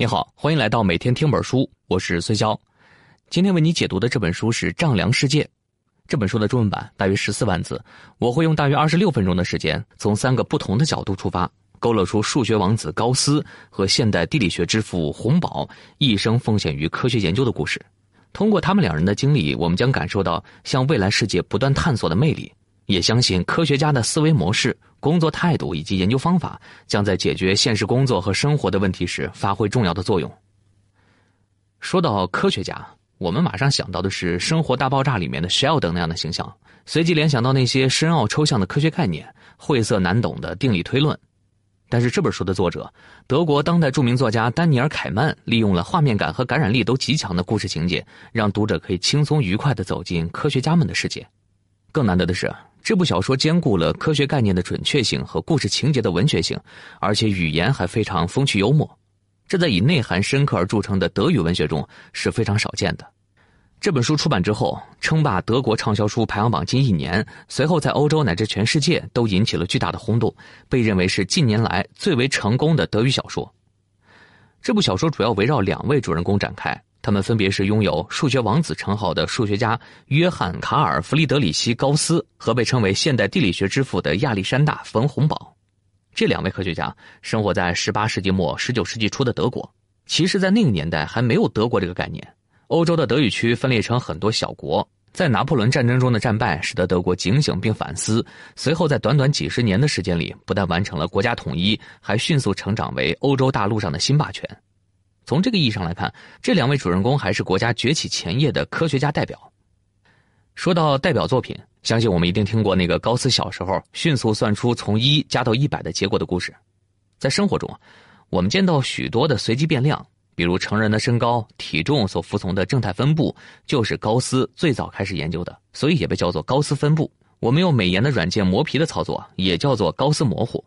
你好，欢迎来到每天听本书，我是孙潇。今天为你解读的这本书是《丈量世界》。这本书的中文版大约十四万字，我会用大约二十六分钟的时间，从三个不同的角度出发，勾勒出数学王子高斯和现代地理学之父洪堡一生奉献于科学研究的故事。通过他们两人的经历，我们将感受到向未来世界不断探索的魅力，也相信科学家的思维模式。工作态度以及研究方法将在解决现实工作和生活的问题时发挥重要的作用。说到科学家，我们马上想到的是《生活大爆炸》里面的 Sheldon 那样的形象，随即联想到那些深奥抽象的科学概念、晦涩难懂的定理推论。但是这本书的作者，德国当代著名作家丹尼尔·凯曼，利用了画面感和感染力都极强的故事情节，让读者可以轻松愉快地走进科学家们的世界。更难得的是。这部小说兼顾了科学概念的准确性和故事情节的文学性，而且语言还非常风趣幽默，这在以内涵深刻而著称的德语文学中是非常少见的。这本书出版之后，称霸德国畅销书排行榜近一年，随后在欧洲乃至全世界都引起了巨大的轰动，被认为是近年来最为成功的德语小说。这部小说主要围绕两位主人公展开。他们分别是拥有“数学王子”称号的数学家约翰·卡尔·弗里德里希·高斯和被称为现代地理学之父的亚历山大·冯·洪堡。这两位科学家生活在18世纪末、19世纪初的德国。其实，在那个年代还没有德国这个概念。欧洲的德语区分裂成很多小国，在拿破仑战争中的战败使得德国警醒并反思。随后，在短短几十年的时间里，不但完成了国家统一，还迅速成长为欧洲大陆上的新霸权。从这个意义上来看，这两位主人公还是国家崛起前夜的科学家代表。说到代表作品，相信我们一定听过那个高斯小时候迅速算出从一加到一百的结果的故事。在生活中，我们见到许多的随机变量，比如成人的身高、体重所服从的正态分布，就是高斯最早开始研究的，所以也被叫做高斯分布。我们用美颜的软件磨皮的操作，也叫做高斯模糊。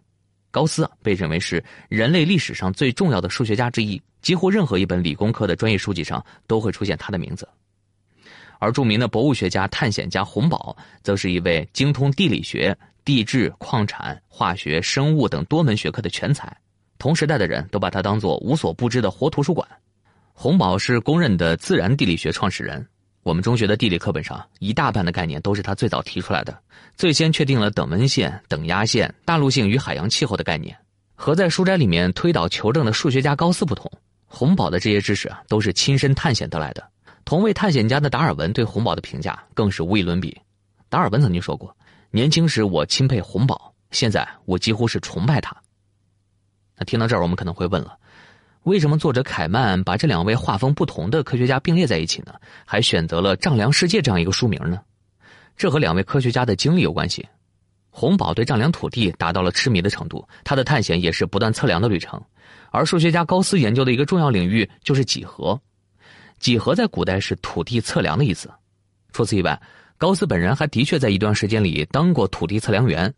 高斯被认为是人类历史上最重要的数学家之一。几乎任何一本理工科的专业书籍上都会出现他的名字，而著名的博物学家、探险家洪堡，则是一位精通地理学、地质、矿产、化学、生物等多门学科的全才。同时代的人都把他当作无所不知的活图书馆。洪堡是公认的自然地理学创始人，我们中学的地理课本上一大半的概念都是他最早提出来的，最先确定了等温线、等压线、大陆性与海洋气候的概念。和在书斋里面推导求证的数学家高斯不同。洪堡的这些知识啊，都是亲身探险得来的。同为探险家的达尔文对洪堡的评价更是无与伦比。达尔文曾经说过：“年轻时我钦佩洪堡，现在我几乎是崇拜他。”那听到这儿，我们可能会问了：为什么作者凯曼把这两位画风不同的科学家并列在一起呢？还选择了《丈量世界》这样一个书名呢？这和两位科学家的经历有关系。洪堡对丈量土地达到了痴迷的程度，他的探险也是不断测量的旅程。而数学家高斯研究的一个重要领域就是几何，几何在古代是土地测量的意思。除此以外，高斯本人还的确在一段时间里当过土地测量员。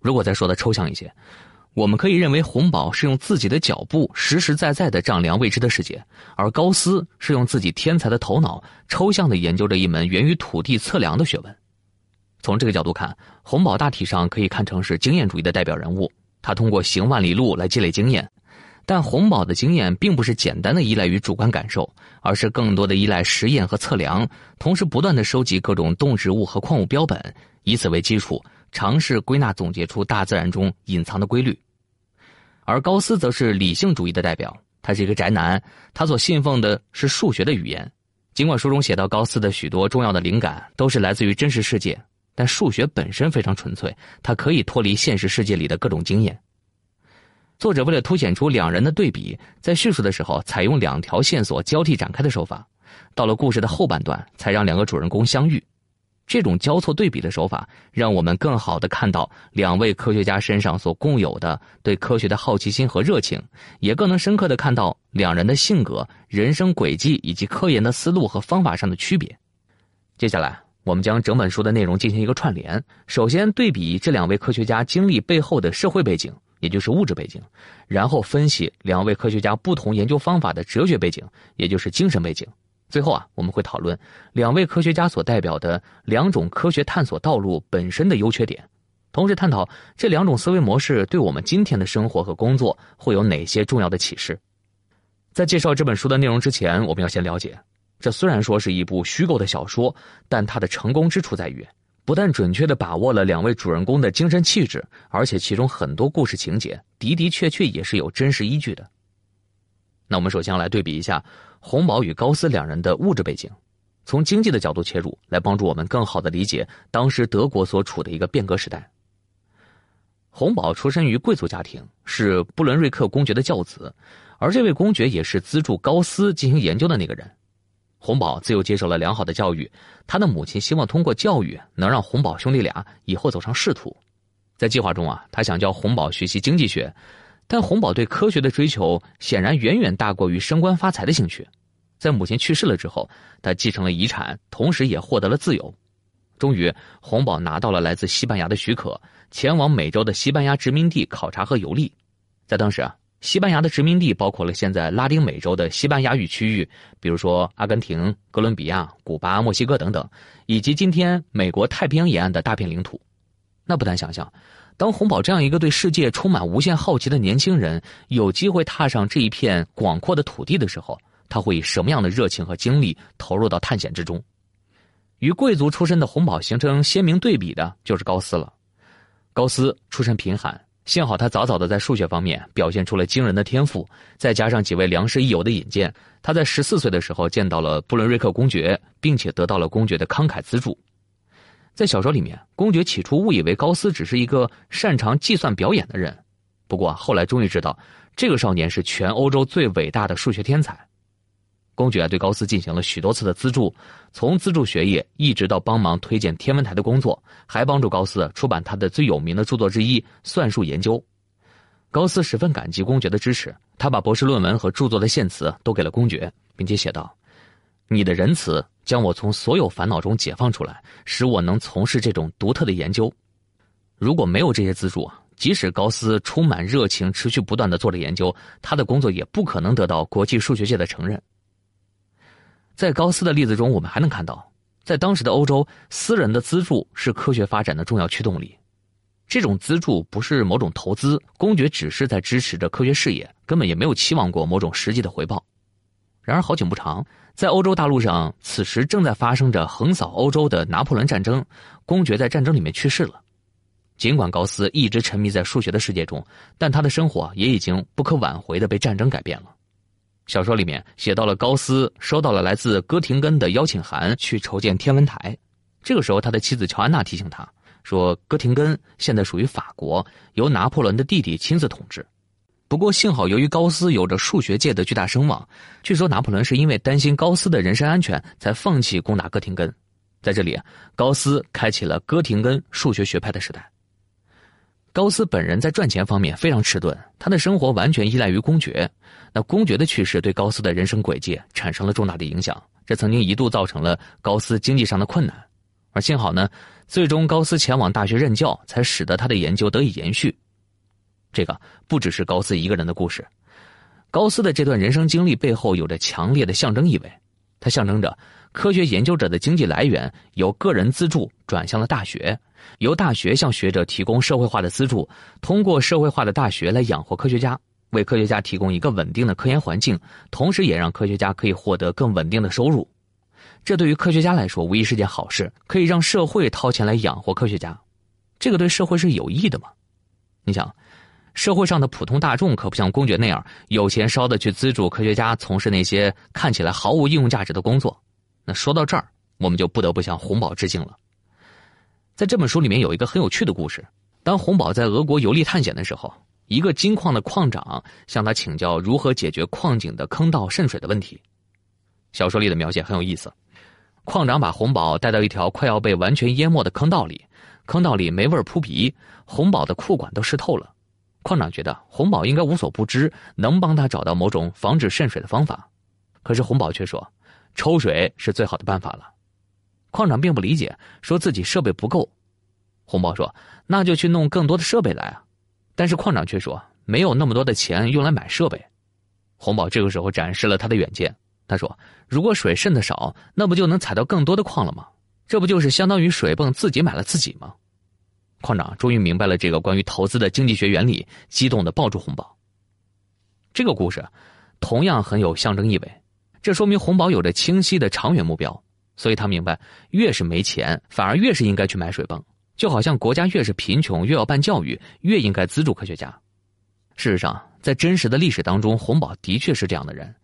如果再说的抽象一些，我们可以认为洪堡是用自己的脚步实实在在的丈量未知的世界，而高斯是用自己天才的头脑抽象的研究着一门源于土地测量的学问。从这个角度看，洪堡大体上可以看成是经验主义的代表人物，他通过行万里路来积累经验。但洪堡的经验并不是简单的依赖于主观感受，而是更多的依赖实验和测量，同时不断的收集各种动植物和矿物标本，以此为基础，尝试归纳总结出大自然中隐藏的规律。而高斯则是理性主义的代表，他是一个宅男，他所信奉的是数学的语言。尽管书中写到高斯的许多重要的灵感都是来自于真实世界，但数学本身非常纯粹，它可以脱离现实世界里的各种经验。作者为了凸显出两人的对比，在叙述的时候采用两条线索交替展开的手法，到了故事的后半段才让两个主人公相遇。这种交错对比的手法，让我们更好的看到两位科学家身上所共有的对科学的好奇心和热情，也更能深刻的看到两人的性格、人生轨迹以及科研的思路和方法上的区别。接下来，我们将整本书的内容进行一个串联。首先，对比这两位科学家经历背后的社会背景。也就是物质背景，然后分析两位科学家不同研究方法的哲学背景，也就是精神背景。最后啊，我们会讨论两位科学家所代表的两种科学探索道路本身的优缺点，同时探讨这两种思维模式对我们今天的生活和工作会有哪些重要的启示。在介绍这本书的内容之前，我们要先了解，这虽然说是一部虚构的小说，但它的成功之处在于，不但准确的把握了两位主人公的精神气质，而且其中很多故事情节的的确确也是有真实依据的。那我们首先来对比一下洪堡与高斯两人的物质背景，从经济的角度切入，来帮助我们更好的理解当时德国所处的一个变革时代。洪堡出身于贵族家庭，是布伦瑞克公爵的教子。而这位公爵也是资助高斯进行研究的那个人，洪堡自幼接受了良好的教育，他的母亲希望通过教育能让洪堡兄弟俩以后走上仕途，在计划中啊，他想教洪堡学习经济学，但洪宝对科学的追求显然远远大过于升官发财的兴趣，在母亲去世了之后，他继承了遗产，同时也获得了自由，终于洪宝拿到了来自西班牙的许可，前往美洲的西班牙殖民地考察和游历，在当时啊。西班牙的殖民地包括了现在拉丁美洲的西班牙语区域，比如说阿根廷、哥伦比亚、古巴、墨西哥等等，以及今天美国太平洋沿岸的大片领土。那不难想象，当洪宝这样一个对世界充满无限好奇的年轻人有机会踏上这一片广阔的土地的时候，他会以什么样的热情和精力投入到探险之中？与贵族出身的洪宝形成鲜明对比的就是高斯了。高斯出身贫寒。幸好他早早的在数学方面表现出了惊人的天赋，再加上几位良师益友的引荐，他在十四岁的时候见到了布伦瑞克公爵，并且得到了公爵的慷慨资助。在小说里面，公爵起初误以为高斯只是一个擅长计算表演的人，不过后来终于知道，这个少年是全欧洲最伟大的数学天才。公爵对高斯进行了许多次的资助，从资助学业一直到帮忙推荐天文台的工作，还帮助高斯出版他的最有名的著作之一《算术研究》。高斯十分感激公爵的支持，他把博士论文和著作的献词都给了公爵，并且写道：“你的仁慈将我从所有烦恼中解放出来，使我能从事这种独特的研究。如果没有这些资助，即使高斯充满热情、持续不断的做着研究，他的工作也不可能得到国际数学界的承认。”在高斯的例子中，我们还能看到，在当时的欧洲，私人的资助是科学发展的重要驱动力。这种资助不是某种投资，公爵只是在支持着科学事业，根本也没有期望过某种实际的回报。然而好景不长，在欧洲大陆上，此时正在发生着横扫欧洲的拿破仑战争，公爵在战争里面去世了。尽管高斯一直沉迷在数学的世界中，但他的生活也已经不可挽回的被战争改变了。小说里面写到了高斯收到了来自哥廷根的邀请函，去筹建天文台。这个时候，他的妻子乔安娜提醒他说：“哥廷根现在属于法国，由拿破仑的弟弟亲自统治。不过，幸好由于高斯有着数学界的巨大声望，据说拿破仑是因为担心高斯的人身安全，才放弃攻打哥廷根。在这里，高斯开启了哥廷根数学学派的时代。”高斯本人在赚钱方面非常迟钝，他的生活完全依赖于公爵。那公爵的去世对高斯的人生轨迹产生了重大的影响，这曾经一度造成了高斯经济上的困难。而幸好呢，最终高斯前往大学任教，才使得他的研究得以延续。这个不只是高斯一个人的故事，高斯的这段人生经历背后有着强烈的象征意味，它象征着科学研究者的经济来源由个人资助转向了大学。由大学向学者提供社会化的资助，通过社会化的大学来养活科学家，为科学家提供一个稳定的科研环境，同时也让科学家可以获得更稳定的收入。这对于科学家来说无疑是件好事，可以让社会掏钱来养活科学家。这个对社会是有益的吗？你想，社会上的普通大众可不像公爵那样有钱烧的去资助科学家从事那些看起来毫无应用价值的工作。那说到这儿，我们就不得不向洪宝致敬了。在这本书里面有一个很有趣的故事。当洪宝在俄国游历探险的时候，一个金矿的矿长向他请教如何解决矿井的坑道渗水的问题。小说里的描写很有意思。矿长把洪宝带到一条快要被完全淹没的坑道里，坑道里霉味扑鼻，洪宝的裤管都湿透了。矿长觉得洪宝应该无所不知，能帮他找到某种防止渗水的方法。可是洪宝却说，抽水是最好的办法了。矿长并不理解，说自己设备不够。洪宝说：“那就去弄更多的设备来啊！”但是矿长却说：“没有那么多的钱用来买设备。”洪宝这个时候展示了他的远见。他说：“如果水渗的少，那不就能采到更多的矿了吗？这不就是相当于水泵自己买了自己吗？”矿长终于明白了这个关于投资的经济学原理，激动的抱住红宝。这个故事，同样很有象征意味。这说明红宝有着清晰的长远目标，所以他明白，越是没钱，反而越是应该去买水泵。就好像国家越是贫穷，越要办教育，越应该资助科学家。事实上，在真实的历史当中，洪宝的确是这样的人，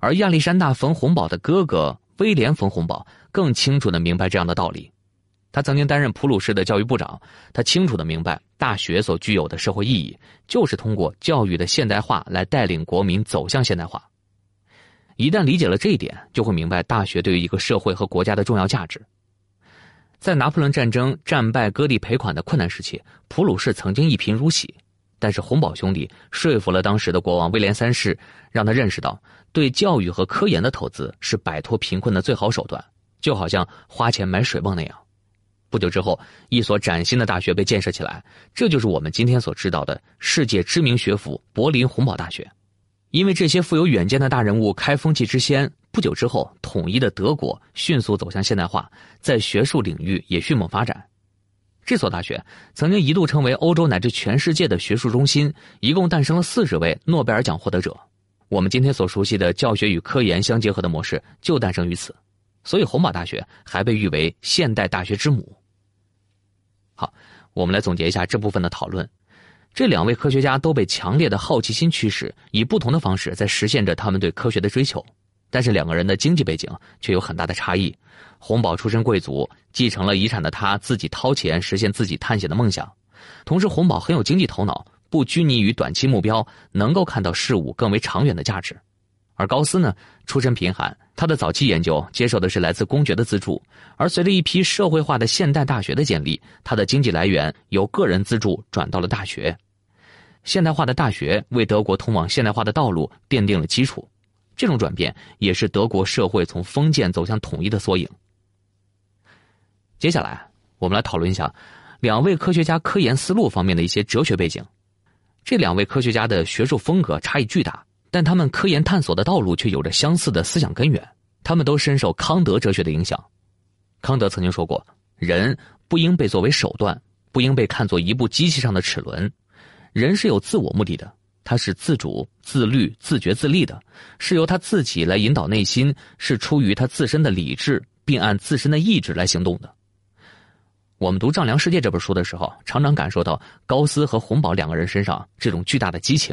而亚历山大·冯·洪宝的哥哥威廉·冯·洪宝更清楚的明白这样的道理。他曾经担任普鲁士的教育部长，他清楚的明白，大学所具有的社会意义，就是通过教育的现代化来带领国民走向现代化。一旦理解了这一点，就会明白大学对于一个社会和国家的重要价值。在拿破仑战争战败、割地赔款的困难时期，普鲁士曾经一贫如洗，但是洪堡兄弟说服了当时的国王威廉三世，让他认识到，对教育和科研的投资是摆脱贫困的最好手段，就好像花钱买水泵那样。不久之后，一所崭新的大学被建设起来，这就是我们今天所知道的世界知名学府——柏林洪堡大学。因为这些富有远见的大人物开风气之先，不久之后，统一的德国迅速走向现代化，在学术领域也迅猛发展。这所大学曾经一度成为欧洲乃至全世界的学术中心，一共诞生了四十位诺贝尔奖获得者。我们今天所熟悉的教学与科研相结合的模式就诞生于此，所以洪堡大学还被誉为现代大学之母。好，我们来总结一下这部分的讨论。这两位科学家都被强烈的好奇心驱使，以不同的方式在实现着他们对科学的追求。但是两个人的经济背景却有很大的差异。洪堡出身贵族，继承了遗产的他自己掏钱实现自己探险的梦想。同时，洪堡很有经济头脑，不拘泥于短期目标，能够看到事物更为长远的价值。而高斯呢，出身贫寒，他的早期研究接受的是来自公爵的资助，而随着一批社会化的现代大学的建立，他的经济来源由个人资助转到了大学。现代化的大学为德国通往现代化的道路奠定了基础，这种转变也是德国社会从封建走向统一的缩影。接下来，我们来讨论一下两位科学家科研思路方面的一些哲学背景。这两位科学家的学术风格差异巨大。但他们科研探索的道路却有着相似的思想根源，他们都深受康德哲学的影响。康德曾经说过：“人不应被作为手段，不应被看作一部机器上的齿轮。人是有自我目的的，他是自主、自律、自觉、自立的，是由他自己来引导内心，是出于他自身的理智，并按自身的意志来行动的。”我们读《丈量世界》这本书的时候，常常感受到高斯和洪堡两个人身上这种巨大的激情。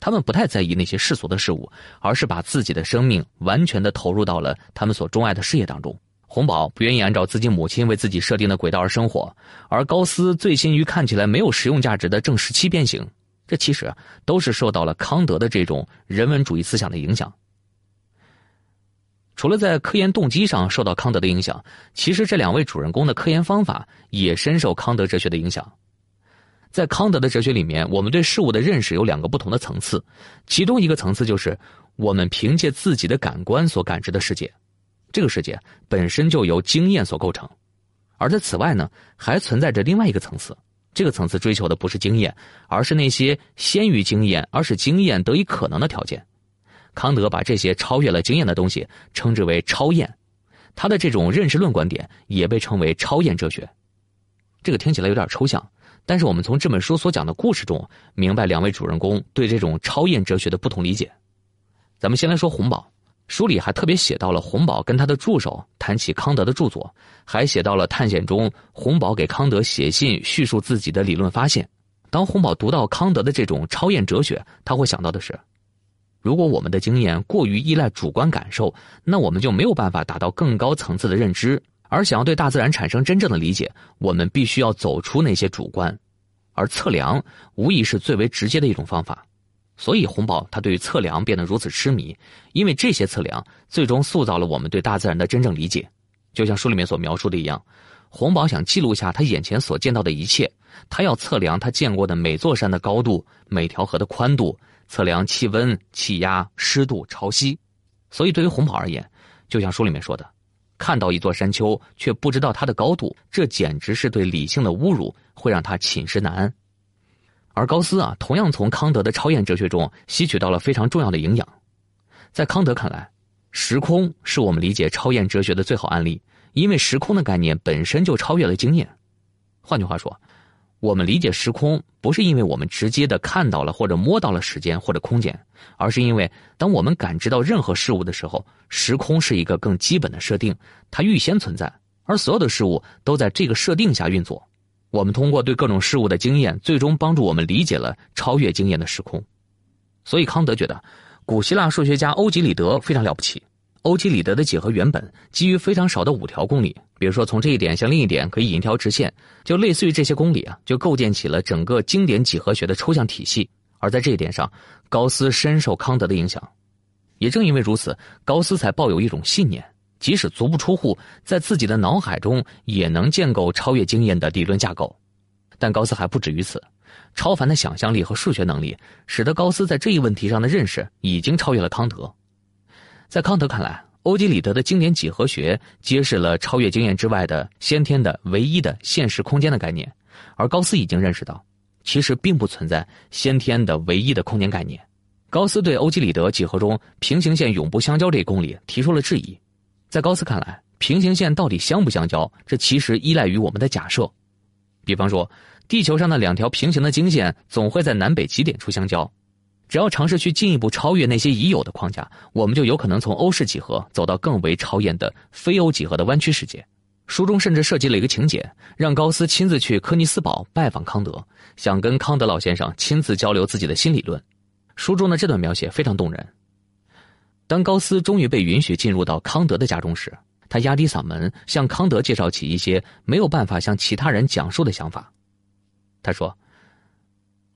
他们不太在意那些世俗的事物，而是把自己的生命完全的投入到了他们所钟爱的事业当中。洪堡不愿意按照自己母亲为自己设定的轨道而生活，而高斯醉心于看起来没有实用价值的正十七边形。这其实都是受到了康德的这种人文主义思想的影响。除了在科研动机上受到康德的影响，其实这两位主人公的科研方法也深受康德哲学的影响。在康德的哲学里面，我们对事物的认识有两个不同的层次，其中一个层次就是我们凭借自己的感官所感知的世界，这个世界本身就由经验所构成。而在此外呢，还存在着另外一个层次，这个层次追求的不是经验，而是那些先于经验而使经验得以可能的条件。康德把这些超越了经验的东西称之为超验，他的这种认识论观点也被称为超验哲学。这个听起来有点抽象。但是我们从这本书所讲的故事中，明白两位主人公对这种超验哲学的不同理解。咱们先来说洪堡，书里还特别写到了洪堡跟他的助手谈起康德的著作，还写到了探险中洪堡给康德写信叙述自己的理论发现。当洪堡读到康德的这种超验哲学，他会想到的是：如果我们的经验过于依赖主观感受，那我们就没有办法达到更高层次的认知。而想要对大自然产生真正的理解，我们必须要走出那些主观，而测量无疑是最为直接的一种方法。所以洪宝他对于测量变得如此痴迷，因为这些测量最终塑造了我们对大自然的真正理解。就像书里面所描述的一样，洪宝想记录下他眼前所见到的一切，他要测量他见过的每座山的高度、每条河的宽度，测量气温、气压、湿度、潮汐。所以对于洪宝而言，就像书里面说的。看到一座山丘，却不知道它的高度，这简直是对理性的侮辱，会让他寝食难安。而高斯啊，同样从康德的超验哲学中吸取到了非常重要的营养。在康德看来，时空是我们理解超验哲学的最好案例，因为时空的概念本身就超越了经验。换句话说，我们理解时空，不是因为我们直接的看到了或者摸到了时间或者空间，而是因为当我们感知到任何事物的时候，时空是一个更基本的设定，它预先存在，而所有的事物都在这个设定下运作。我们通过对各种事物的经验，最终帮助我们理解了超越经验的时空。所以康德觉得，古希腊数学家欧几里得非常了不起。欧几里得的几何原本基于非常少的五条公理，比如说从这一点向另一点可以引一条直线，就类似于这些公理啊，就构建起了整个经典几何学的抽象体系。而在这一点上，高斯深受康德的影响。也正因为如此，高斯才抱有一种信念：即使足不出户，在自己的脑海中也能建构超越经验的理论架构。但高斯还不止于此，超凡的想象力和数学能力使得高斯在这一问题上的认识已经超越了康德。在康德看来，欧几里得的经典几何学揭示了超越经验之外的先天的唯一的现实空间的概念，而高斯已经认识到，其实并不存在先天的唯一的空间概念。高斯对欧几里得几何中平行线永不相交这一公理提出了质疑。在高斯看来，平行线到底相不相交，这其实依赖于我们的假设。比方说，地球上的两条平行的经线总会在南北极点处相交。只要尝试去进一步超越那些已有的框架，我们就有可能从欧式几何走到更为超验的非欧几何的弯曲世界。书中甚至设计了一个情节，让高斯亲自去柯尼斯堡拜访康德，想跟康德老先生亲自交流自己的新理论。书中的这段描写非常动人。当高斯终于被允许进入到康德的家中时，他压低嗓门向康德介绍起一些没有办法向其他人讲述的想法。他说。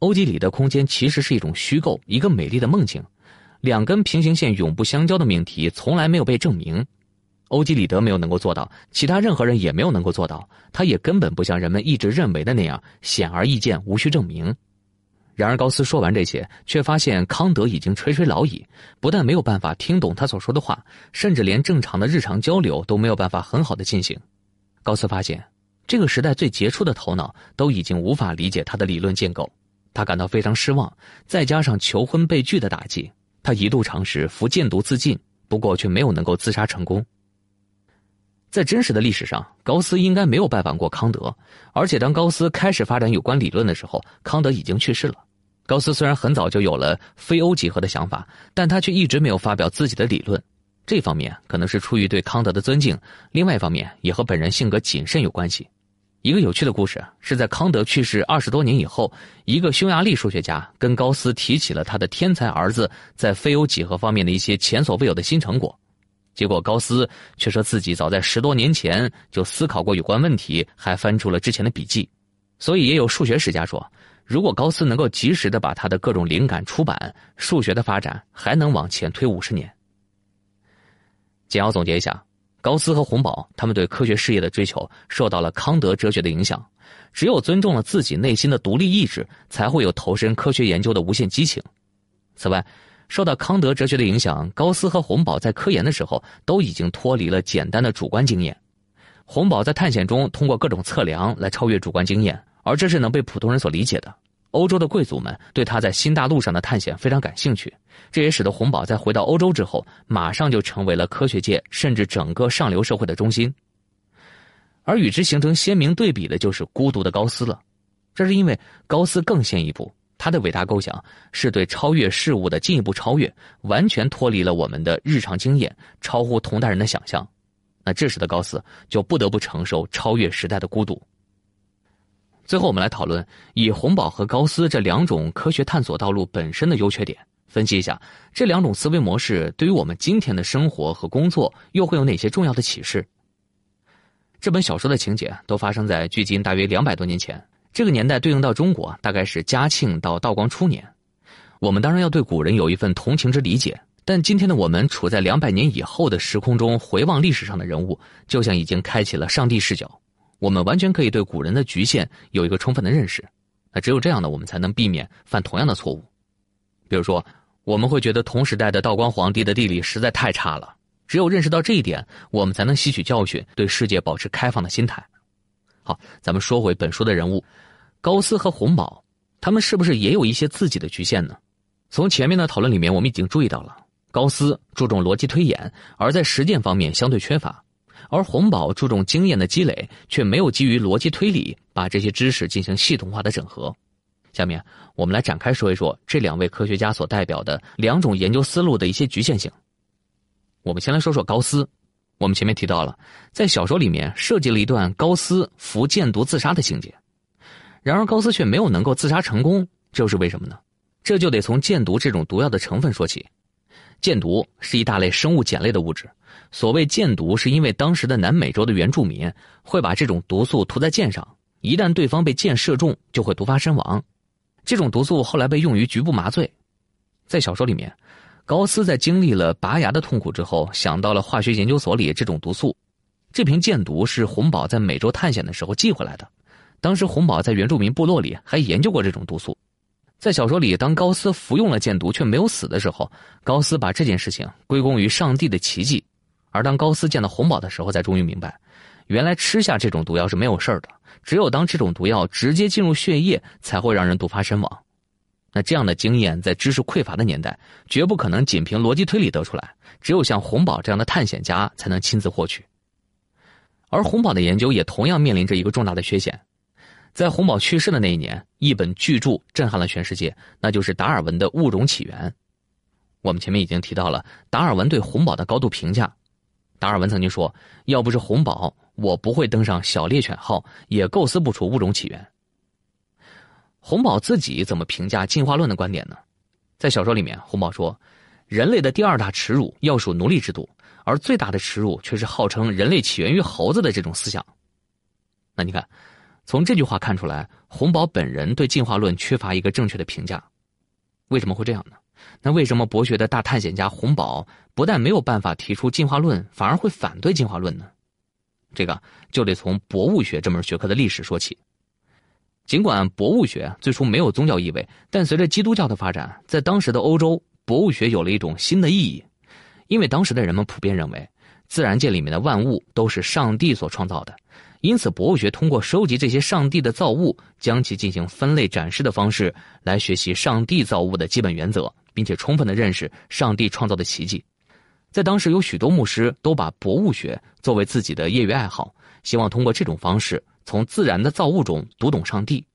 欧几里得空间其实是一种虚构，一个美丽的梦境。两根平行线永不相交的命题从来没有被证明。欧几里得没有能够做到，其他任何人也没有能够做到。他也根本不像人们一直认为的那样显而易见，无需证明。然而高斯说完这些，却发现康德已经垂垂老矣，不但没有办法听懂他所说的话，甚至连正常的日常交流都没有办法很好的进行。高斯发现，这个时代最杰出的头脑都已经无法理解他的理论建构。他感到非常失望，再加上求婚被拒的打击，他一度尝试服箭毒自尽，不过却没有能够自杀成功。在真实的历史上，高斯应该没有拜访过康德，而且当高斯开始发展有关理论的时候，康德已经去世了。高斯虽然很早就有了非欧几何的想法，但他却一直没有发表自己的理论。这方面可能是出于对康德的尊敬，另外一方面也和本人性格谨慎有关系。一个有趣的故事是在康德去世二十多年以后，一个匈牙利数学家跟高斯提起了他的天才儿子在非欧几何方面的一些前所未有的新成果，结果高斯却说自己早在十多年前就思考过有关问题，还翻出了之前的笔记。所以也有数学史家说，如果高斯能够及时的把他的各种灵感出版，数学的发展还能往前推五十年。简要总结一下。高斯和洪堡，他们对科学事业的追求受到了康德哲学的影响。只有尊重了自己内心的独立意志，才会有投身科学研究的无限激情。此外，受到康德哲学的影响，高斯和洪堡在科研的时候都已经脱离了简单的主观经验。洪堡在探险中通过各种测量来超越主观经验，而这是能被普通人所理解的。欧洲的贵族们对他在新大陆上的探险非常感兴趣，这也使得洪堡在回到欧洲之后，马上就成为了科学界甚至整个上流社会的中心。而与之形成鲜明对比的就是孤独的高斯了，这是因为高斯更先一步，他的伟大构想是对超越事物的进一步超越，完全脱离了我们的日常经验，超乎同代人的想象。那这时的高斯就不得不承受超越时代的孤独。最后，我们来讨论以洪堡和高斯这两种科学探索道路本身的优缺点，分析一下这两种思维模式对于我们今天的生活和工作又会有哪些重要的启示。这本小说的情节都发生在距今大约两百多年前，这个年代对应到中国大概是嘉庆到道光初年。我们当然要对古人有一份同情之理解，但今天的我们处在两百年以后的时空中回望历史上的人物，就像已经开启了上帝视角。我们完全可以对古人的局限有一个充分的认识，那只有这样呢，我们才能避免犯同样的错误。比如说，我们会觉得同时代的道光皇帝的地理实在太差了，只有认识到这一点，我们才能吸取教训，对世界保持开放的心态。好，咱们说回本书的人物，高斯和洪堡，他们是不是也有一些自己的局限呢？从前面的讨论里面，我们已经注意到了，高斯注重逻辑推演，而在实践方面相对缺乏。而洪堡注重经验的积累，却没有基于逻辑推理把这些知识进行系统化的整合。下面我们来展开说一说这两位科学家所代表的两种研究思路的一些局限性。我们先来说说高斯。我们前面提到了，在小说里面设计了一段高斯服箭毒自杀的情节，然而高斯却没有能够自杀成功，这又是为什么呢？这就得从箭毒这种毒药的成分说起。箭毒是一大类生物碱类的物质。所谓箭毒，是因为当时的南美洲的原住民会把这种毒素涂在箭上，一旦对方被箭射中，就会毒发身亡。这种毒素后来被用于局部麻醉。在小说里面，高斯在经历了拔牙的痛苦之后，想到了化学研究所里这种毒素。这瓶箭毒是洪宝在美洲探险的时候寄回来的。当时洪宝在原住民部落里还研究过这种毒素。在小说里，当高斯服用了箭毒却没有死的时候，高斯把这件事情归功于上帝的奇迹。而当高斯见到红宝的时候，才终于明白，原来吃下这种毒药是没有事的。只有当这种毒药直接进入血液，才会让人毒发身亡。那这样的经验，在知识匮乏的年代，绝不可能仅凭逻辑推理得出来。只有像红宝这样的探险家，才能亲自获取。而红宝的研究也同样面临着一个重大的缺陷。在洪堡去世的那一年，一本巨著震撼了全世界，那就是达尔文的《物种起源》。我们前面已经提到了达尔文对洪堡的高度评价。达尔文曾经说：“要不是洪堡，我不会登上小猎犬号，也构思不出物种起源。”洪堡自己怎么评价进化论的观点呢？在小说里面，洪堡说：“人类的第二大耻辱要数奴隶制度，而最大的耻辱却是号称人类起源于猴子的这种思想。”那你看，从这句话看出来，洪堡本人对进化论缺乏一个正确的评价。为什么会这样呢？那为什么博学的大探险家洪堡不但没有办法提出进化论，反而会反对进化论呢？这个就得从博物学这门学科的历史说起。尽管博物学最初没有宗教意味，但随着基督教的发展，在当时的欧洲，博物学有了一种新的意义。因为当时的人们普遍认为，自然界里面的万物都是上帝所创造的，因此博物学通过收集这些上帝的造物，将其进行分类展示的方式，来学习上帝造物的基本原则。并且充分的认识上帝创造的奇迹，在当时有许多牧师都把博物学作为自己的业余爱好，希望通过这种方式从自然的造物中读懂上帝。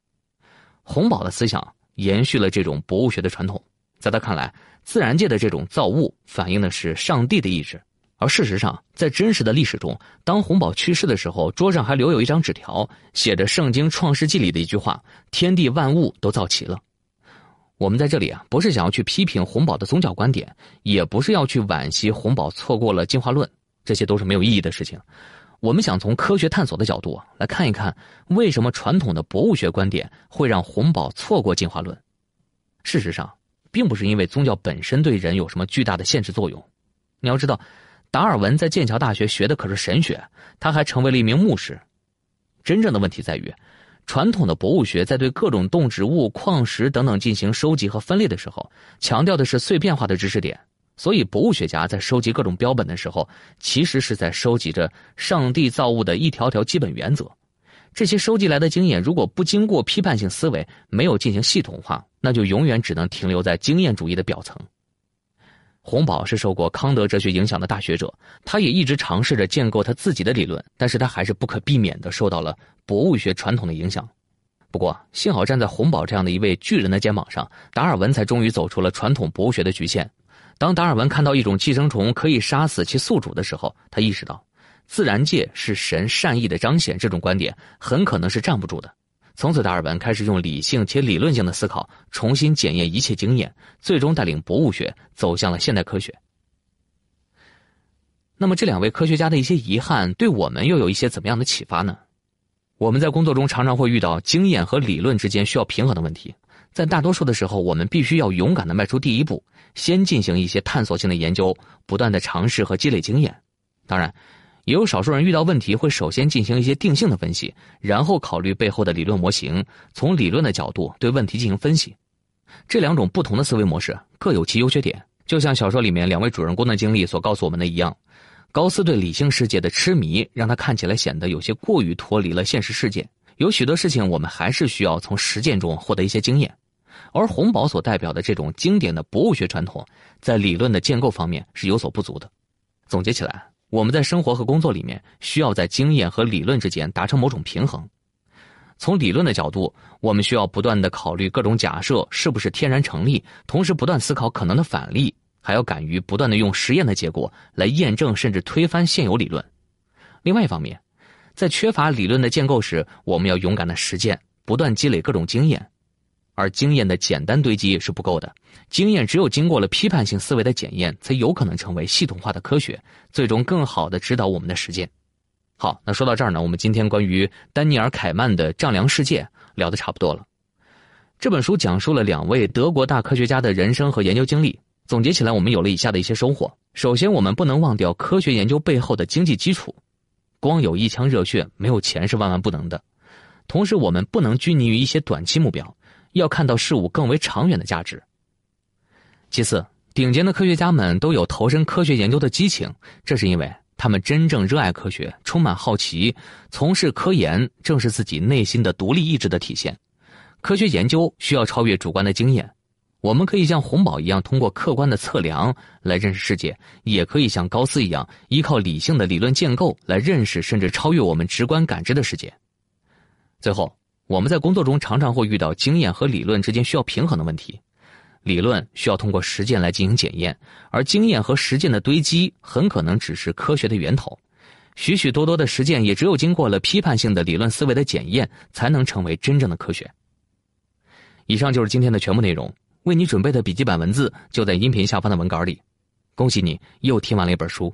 洪堡的思想延续了这种博物学的传统，在他看来，自然界的这种造物反映的是上帝的意志。而事实上，在真实的历史中，当洪堡去世的时候，桌上还留有一张纸条，写着《圣经·创世纪》里的一句话：“天地万物都造齐了。”我们在这里啊，不是想要去批评洪堡的宗教观点，也不是要去惋惜洪堡错过了进化论，这些都是没有意义的事情。我们想从科学探索的角度来看一看，为什么传统的博物学观点会让洪堡错过进化论？事实上，并不是因为宗教本身对人有什么巨大的限制作用。你要知道，达尔文在剑桥大学学的可是神学，他还成为了一名牧师。真正的问题在于。传统的博物学在对各种动植物、矿石等等进行收集和分类的时候，强调的是碎片化的知识点。所以，博物学家在收集各种标本的时候，其实是在收集着上帝造物的一条条基本原则。这些收集来的经验，如果不经过批判性思维，没有进行系统化，那就永远只能停留在经验主义的表层。洪堡是受过康德哲学影响的大学者，他也一直尝试着建构他自己的理论，但是他还是不可避免的受到了博物学传统的影响。不过，幸好站在洪堡这样的一位巨人的肩膀上，达尔文才终于走出了传统博物学的局限。当达尔文看到一种寄生虫可以杀死其宿主的时候，他意识到，自然界是神善意的彰显，这种观点很可能是站不住的。从此，达尔文开始用理性且理论性的思考重新检验一切经验，最终带领博物学走向了现代科学。那么，这两位科学家的一些遗憾，对我们又有一些怎么样的启发呢？我们在工作中常常会遇到经验和理论之间需要平衡的问题，在大多数的时候，我们必须要勇敢的迈出第一步，先进行一些探索性的研究，不断的尝试和积累经验。当然。也有少数人遇到问题会首先进行一些定性的分析，然后考虑背后的理论模型，从理论的角度对问题进行分析。这两种不同的思维模式各有其优缺点，就像小说里面两位主人公的经历所告诉我们的一样。高斯对理性世界的痴迷，让他看起来显得有些过于脱离了现实世界。有许多事情，我们还是需要从实践中获得一些经验。而洪堡所代表的这种经典的博物学传统，在理论的建构方面是有所不足的。总结起来。我们在生活和工作里面需要在经验和理论之间达成某种平衡。从理论的角度，我们需要不断的考虑各种假设是不是天然成立，同时不断思考可能的反例，还要敢于不断的用实验的结果来验证甚至推翻现有理论。另外一方面，在缺乏理论的建构时，我们要勇敢的实践，不断积累各种经验。而经验的简单堆积是不够的，经验只有经过了批判性思维的检验，才有可能成为系统化的科学，最终更好的指导我们的实践。好，那说到这儿呢，我们今天关于丹尼尔·凯曼的《丈量世界》聊得差不多了。这本书讲述了两位德国大科学家的人生和研究经历，总结起来，我们有了以下的一些收获：首先，我们不能忘掉科学研究背后的经济基础，光有一腔热血，没有钱是万万不能的。同时，我们不能拘泥于一些短期目标。要看到事物更为长远的价值。其次，顶尖的科学家们都有投身科学研究的激情，这是因为他们真正热爱科学，充满好奇，从事科研正是自己内心的独立意志的体现。科学研究需要超越主观的经验，我们可以像洪堡一样通过客观的测量来认识世界，也可以像高斯一样依靠理性的理论建构来认识甚至超越我们直观感知的世界。最后。我们在工作中常常会遇到经验和理论之间需要平衡的问题，理论需要通过实践来进行检验，而经验和实践的堆积很可能只是科学的源头。许许多多的实践也只有经过了批判性的理论思维的检验，才能成为真正的科学。以上就是今天的全部内容，为你准备的笔记本文字就在音频下方的文稿里。恭喜你又听完了一本书。